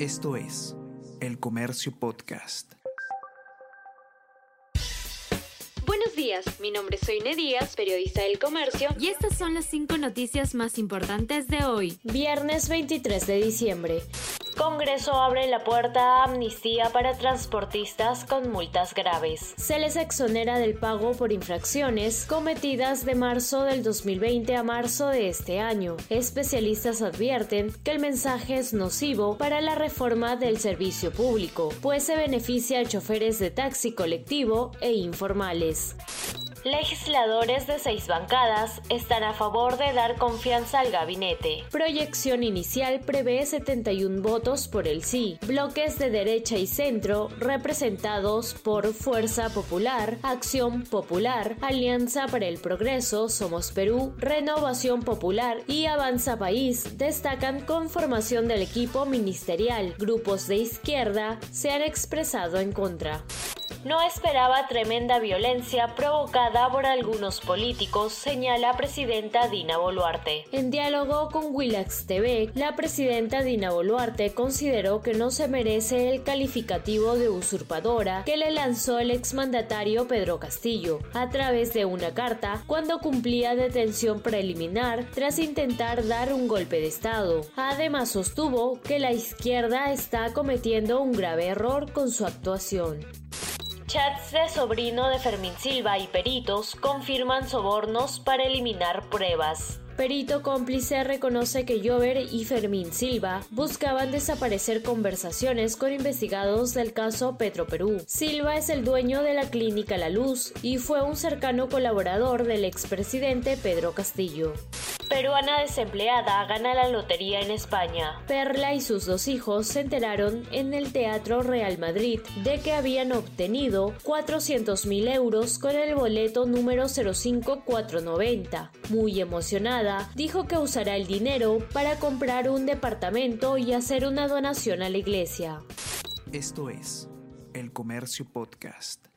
Esto es El Comercio Podcast. Buenos días, mi nombre es Soine Díaz, periodista del Comercio, y estas son las cinco noticias más importantes de hoy, viernes 23 de diciembre. Congreso abre la puerta a amnistía para transportistas con multas graves. Se les exonera del pago por infracciones cometidas de marzo del 2020 a marzo de este año. Especialistas advierten que el mensaje es nocivo para la reforma del servicio público, pues se beneficia a choferes de taxi colectivo e informales. Legisladores de seis bancadas están a favor de dar confianza al gabinete. Proyección inicial prevé 71 votos por el sí. Bloques de derecha y centro representados por Fuerza Popular, Acción Popular, Alianza para el Progreso, Somos Perú, Renovación Popular y Avanza País destacan conformación del equipo ministerial. Grupos de izquierda se han expresado en contra no esperaba tremenda violencia provocada por algunos políticos, señala presidenta Dina Boluarte. En diálogo con Willax TV, la presidenta Dina Boluarte consideró que no se merece el calificativo de usurpadora que le lanzó el exmandatario Pedro Castillo a través de una carta cuando cumplía detención preliminar tras intentar dar un golpe de Estado. Además sostuvo que la izquierda está cometiendo un grave error con su actuación. Chats de sobrino de Fermín Silva y peritos confirman sobornos para eliminar pruebas. Perito cómplice reconoce que Jover y Fermín Silva buscaban desaparecer conversaciones con investigados del caso Petroperú. Silva es el dueño de la clínica La Luz y fue un cercano colaborador del expresidente Pedro Castillo. Peruana desempleada gana la lotería en España. Perla y sus dos hijos se enteraron en el Teatro Real Madrid de que habían obtenido 400 mil euros con el boleto número 05490. Muy emocionada, dijo que usará el dinero para comprar un departamento y hacer una donación a la iglesia. Esto es El Comercio Podcast.